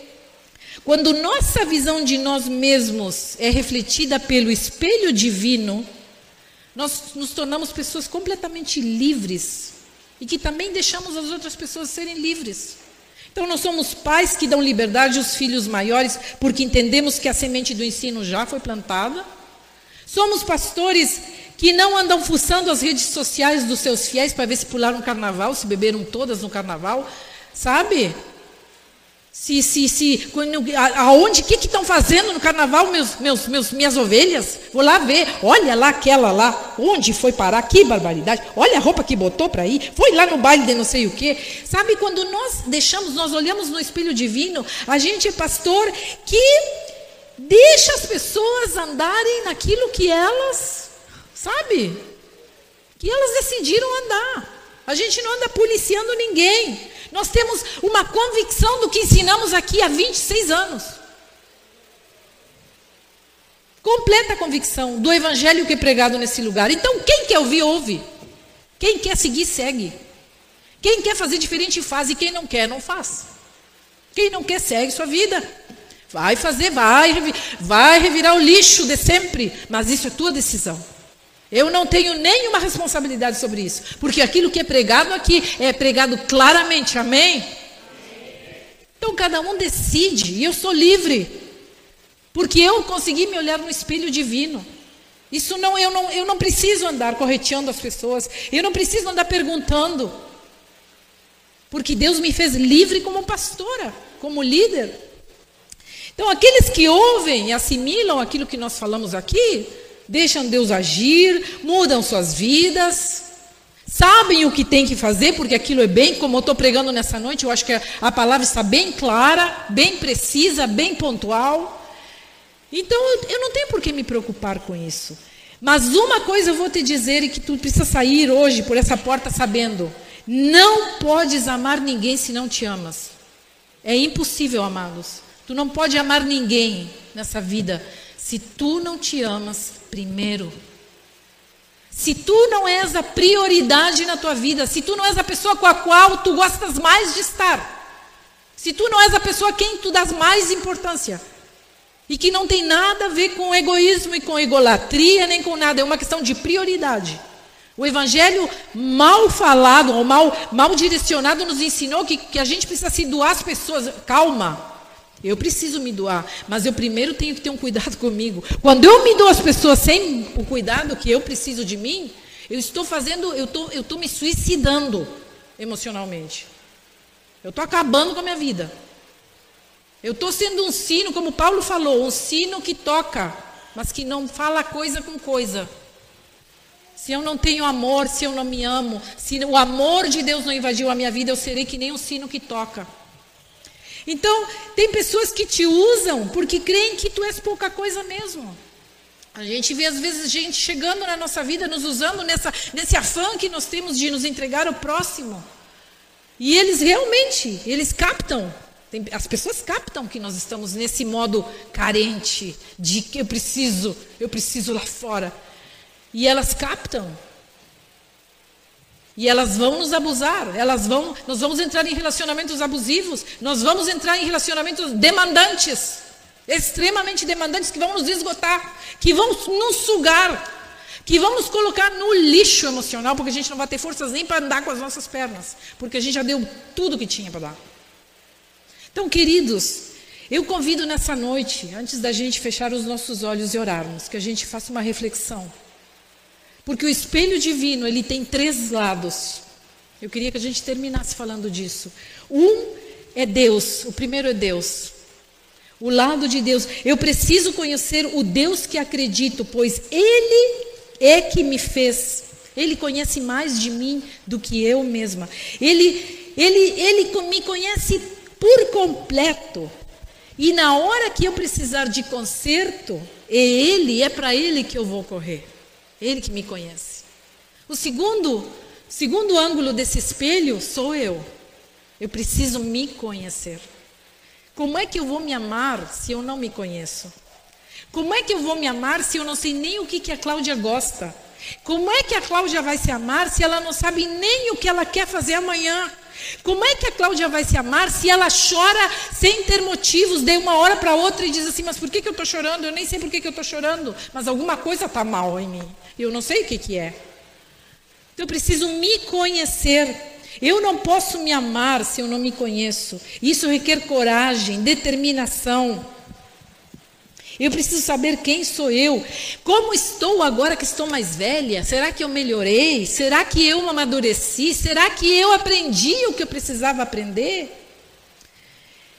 quando nossa visão de nós mesmos é refletida pelo espelho divino, nós nos tornamos pessoas completamente livres e que também deixamos as outras pessoas serem livres. Então, nós somos pais que dão liberdade aos filhos maiores, porque entendemos que a semente do ensino já foi plantada. Somos pastores que não andam fuçando as redes sociais dos seus fiéis para ver se pularam carnaval, se beberam todas no carnaval, sabe? Se, se, se, aonde, o que estão fazendo no carnaval, meus, meus, meus, minhas ovelhas? Vou lá ver, olha lá aquela lá, onde foi parar, que barbaridade, olha a roupa que botou para ir, foi lá no baile de não sei o quê. Sabe, quando nós deixamos, nós olhamos no espelho divino, a gente é pastor que deixa as pessoas andarem naquilo que elas, sabe, que elas decidiram andar. A gente não anda policiando ninguém. Nós temos uma convicção do que ensinamos aqui há 26 anos. Completa convicção do evangelho que é pregado nesse lugar. Então, quem quer ouvir, ouve. Quem quer seguir, segue. Quem quer fazer diferente, faz. E quem não quer, não faz. Quem não quer, segue sua vida. Vai fazer, vai, vai revirar o lixo de sempre. Mas isso é tua decisão. Eu não tenho nenhuma responsabilidade sobre isso, porque aquilo que é pregado aqui é pregado claramente, amém? Então cada um decide, e eu sou livre, porque eu consegui me olhar no espelho divino. Isso não eu, não, eu não preciso andar correteando as pessoas, eu não preciso andar perguntando, porque Deus me fez livre como pastora, como líder. Então aqueles que ouvem e assimilam aquilo que nós falamos aqui, deixam Deus agir, mudam suas vidas, sabem o que tem que fazer, porque aquilo é bem, como eu estou pregando nessa noite, eu acho que a palavra está bem clara, bem precisa, bem pontual. Então eu não tenho por que me preocupar com isso. Mas uma coisa eu vou te dizer e que tu precisa sair hoje por essa porta sabendo: não podes amar ninguém se não te amas. É impossível, amados. Tu não pode amar ninguém nessa vida se tu não te amas primeiro. Se tu não és a prioridade na tua vida, se tu não és a pessoa com a qual tu gostas mais de estar, se tu não és a pessoa a quem tu dás mais importância, E que não tem nada a ver com egoísmo e com egolatria, nem com nada, é uma questão de prioridade. O evangelho mal falado ou mal, mal direcionado nos ensinou que, que a gente precisa se doar às pessoas. Calma, eu preciso me doar, mas eu primeiro tenho que ter um cuidado comigo. Quando eu me dou às pessoas sem o cuidado que eu preciso de mim, eu estou fazendo, eu estou, eu estou me suicidando emocionalmente. Eu estou acabando com a minha vida. Eu estou sendo um sino, como Paulo falou, um sino que toca, mas que não fala coisa com coisa. Se eu não tenho amor, se eu não me amo, se o amor de Deus não invadiu a minha vida, eu serei que nem um sino que toca. Então, tem pessoas que te usam porque creem que tu és pouca coisa mesmo. A gente vê às vezes gente chegando na nossa vida, nos usando nessa, nesse afã que nós temos de nos entregar ao próximo. E eles realmente, eles captam. Tem, as pessoas captam que nós estamos nesse modo carente de que eu preciso, eu preciso lá fora. E elas captam. E elas vão nos abusar, elas vão, nós vamos entrar em relacionamentos abusivos, nós vamos entrar em relacionamentos demandantes, extremamente demandantes que vão nos esgotar, que vão nos sugar, que vão nos colocar no lixo emocional, porque a gente não vai ter forças nem para andar com as nossas pernas, porque a gente já deu tudo que tinha para dar. Então, queridos, eu convido nessa noite, antes da gente fechar os nossos olhos e orarmos, que a gente faça uma reflexão. Porque o espelho divino, ele tem três lados. Eu queria que a gente terminasse falando disso. Um é Deus, o primeiro é Deus. O lado de Deus. Eu preciso conhecer o Deus que acredito, pois Ele é que me fez. Ele conhece mais de mim do que eu mesma. Ele, ele, ele me conhece por completo. E na hora que eu precisar de conserto, é Ele, é para Ele que eu vou correr. Ele que me conhece. O segundo, segundo ângulo desse espelho sou eu. Eu preciso me conhecer. Como é que eu vou me amar se eu não me conheço? Como é que eu vou me amar se eu não sei nem o que, que a Cláudia gosta? Como é que a Cláudia vai se amar se ela não sabe nem o que ela quer fazer amanhã? Como é que a Cláudia vai se amar se ela chora sem ter motivos de uma hora para outra e diz assim: Mas por que, que eu estou chorando? Eu nem sei por que, que eu estou chorando, mas alguma coisa está mal em mim. Eu não sei o que, que é. Então eu preciso me conhecer. Eu não posso me amar se eu não me conheço. Isso requer coragem, determinação. Eu preciso saber quem sou eu. Como estou agora que estou mais velha? Será que eu melhorei? Será que eu amadureci? Será que eu aprendi o que eu precisava aprender?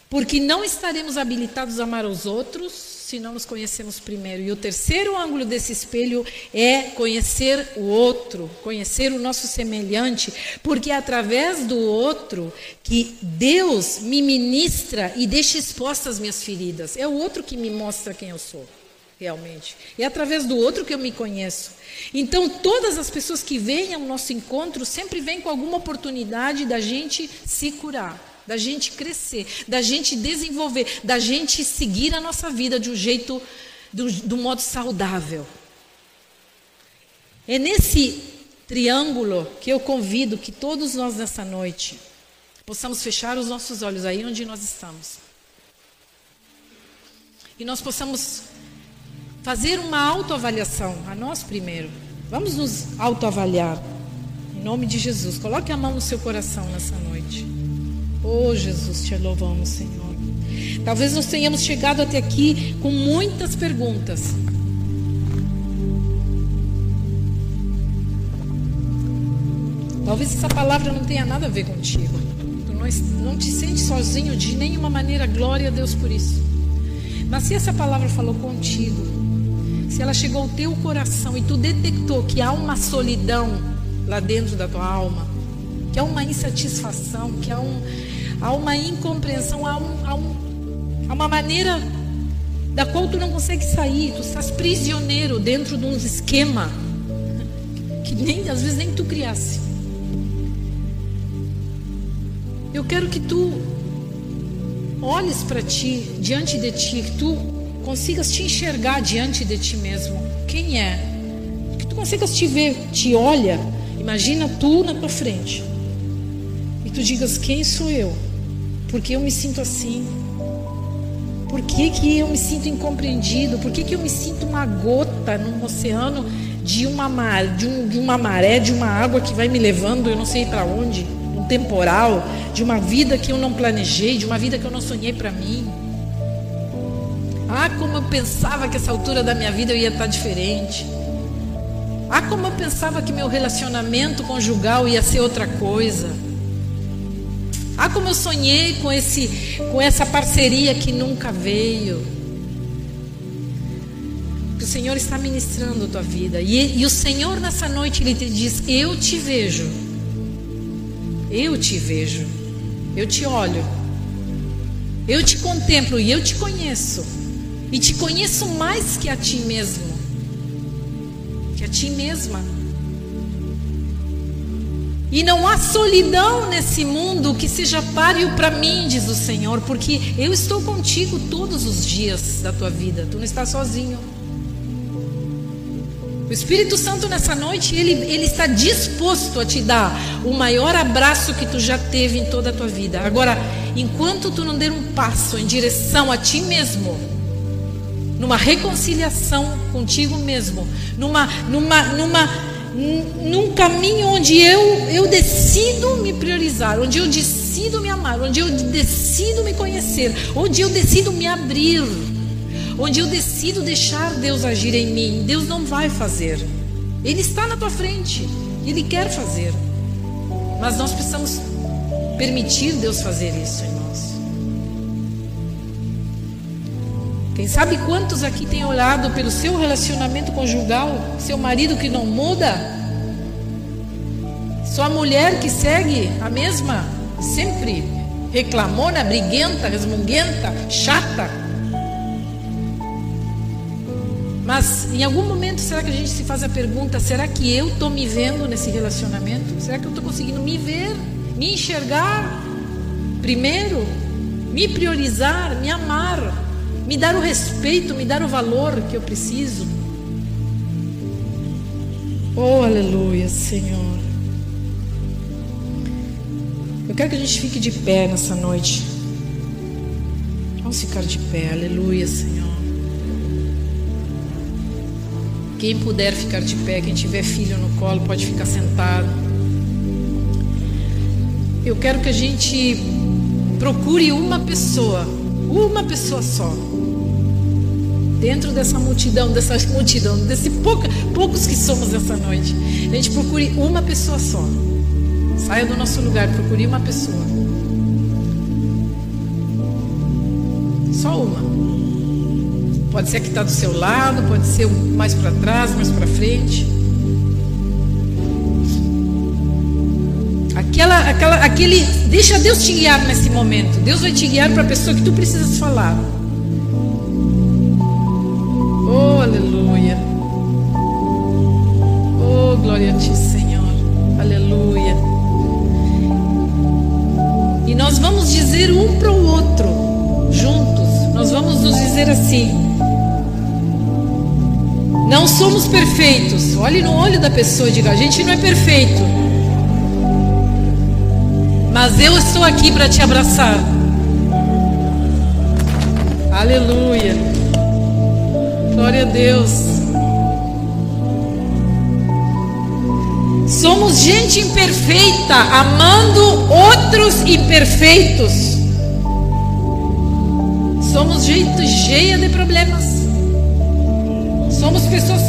Porque não estaremos habilitados a amar os outros se não nos conhecemos primeiro. E o terceiro ângulo desse espelho é conhecer o outro, conhecer o nosso semelhante, porque é através do outro que Deus me ministra e deixa expostas as minhas feridas. É o outro que me mostra quem eu sou. Realmente. É através do outro que eu me conheço. Então, todas as pessoas que vêm ao nosso encontro sempre vêm com alguma oportunidade da gente se curar da gente crescer, da gente desenvolver, da gente seguir a nossa vida de um jeito, do, do modo saudável. É nesse triângulo que eu convido que todos nós nessa noite possamos fechar os nossos olhos aí onde nós estamos. E nós possamos fazer uma autoavaliação, a nós primeiro. Vamos nos autoavaliar. Em nome de Jesus, coloque a mão no seu coração nessa noite. Oh Jesus, te louvamos, Senhor. Talvez nós tenhamos chegado até aqui com muitas perguntas. Talvez essa palavra não tenha nada a ver contigo. Tu não, não te sente sozinho de nenhuma maneira. Glória a Deus por isso. Mas se essa palavra falou contigo, se ela chegou ao teu coração e tu detectou que há uma solidão lá dentro da tua alma, que há uma insatisfação, que há um, há uma incompreensão, há, um, há, um, há uma maneira da qual tu não consegue sair, tu estás prisioneiro dentro de um esquema que nem, às vezes nem tu criasse. Eu quero que tu olhes para ti, diante de ti, que tu consigas te enxergar diante de ti mesmo. Quem é? Que tu consigas te ver, te olha, imagina tu na tua frente. E tu digas: Quem sou eu? Porque eu me sinto assim. Por que, que eu me sinto incompreendido? Por que, que eu me sinto uma gota num oceano de uma, mar, de, um, de uma maré, de uma água que vai me levando, eu não sei para onde, um temporal, de uma vida que eu não planejei, de uma vida que eu não sonhei para mim? Ah, como eu pensava que essa altura da minha vida eu ia estar diferente. Ah, como eu pensava que meu relacionamento conjugal ia ser outra coisa. Ah, como eu sonhei com, esse, com essa parceria que nunca veio. O Senhor está ministrando a tua vida. E, e o Senhor nessa noite ele te diz: Eu te vejo. Eu te vejo. Eu te olho. Eu te contemplo e eu te conheço. E te conheço mais que a ti mesmo. Que a ti mesma. E não há solidão nesse mundo que seja páreo para mim, diz o Senhor, porque eu estou contigo todos os dias da tua vida. Tu não estás sozinho. O Espírito Santo nessa noite, ele, ele está disposto a te dar o maior abraço que tu já teve em toda a tua vida. Agora, enquanto tu não der um passo em direção a ti mesmo, numa reconciliação contigo mesmo, numa, numa, numa num caminho onde eu, eu decido me priorizar, onde eu decido me amar, onde eu decido me conhecer, onde eu decido me abrir, onde eu decido deixar Deus agir em mim. Deus não vai fazer, Ele está na tua frente, Ele quer fazer, mas nós precisamos permitir Deus fazer isso em Quem sabe quantos aqui têm olhado pelo seu relacionamento conjugal, seu marido que não muda, sua mulher que segue a mesma, sempre reclamona, briguenta, resmunguenta, chata. Mas em algum momento será que a gente se faz a pergunta: será que eu estou me vendo nesse relacionamento? Será que eu estou conseguindo me ver, me enxergar primeiro, me priorizar, me amar? Me dar o respeito, me dar o valor que eu preciso. Oh, aleluia, Senhor. Eu quero que a gente fique de pé nessa noite. Vamos ficar de pé, aleluia, Senhor. Quem puder ficar de pé, quem tiver filho no colo, pode ficar sentado. Eu quero que a gente procure uma pessoa, uma pessoa só dentro dessa multidão, dessa multidão, desse pouca, poucos que somos essa noite, a gente procure uma pessoa só. Saia do nosso lugar, procure uma pessoa. Só uma. Pode ser que está do seu lado, pode ser mais para trás, mais para frente. Aquela, aquela, aquele, deixa Deus te guiar nesse momento. Deus vai te guiar para a pessoa que tu precisas falar. Aleluia. Oh, glória a ti, Senhor. Aleluia. E nós vamos dizer um para o outro, juntos. Nós vamos nos dizer assim: Não somos perfeitos. Olhe no olho da pessoa e diga: A gente não é perfeito. Mas eu estou aqui para te abraçar. Aleluia. Glória a Deus. Somos gente imperfeita, amando outros imperfeitos. Somos gente cheia de problemas. Somos pessoas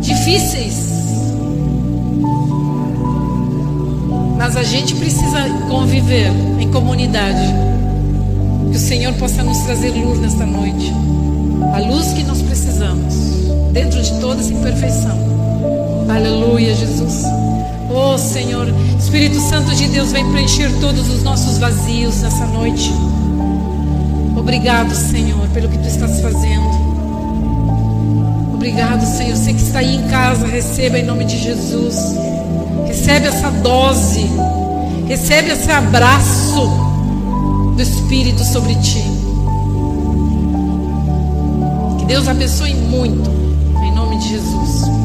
difíceis. Mas a gente precisa conviver em comunidade. Que o Senhor possa nos trazer luz nesta noite a luz que nós precisamos, dentro de toda essa imperfeição. Aleluia, Jesus. Oh Senhor, Espírito Santo de Deus, vem preencher todos os nossos vazios nessa noite. Obrigado, Senhor, pelo que tu estás fazendo. Obrigado, Senhor. Você que está aí em casa, receba em nome de Jesus. Recebe essa dose, recebe esse abraço do Espírito sobre ti. Deus abençoe muito. Em nome de Jesus.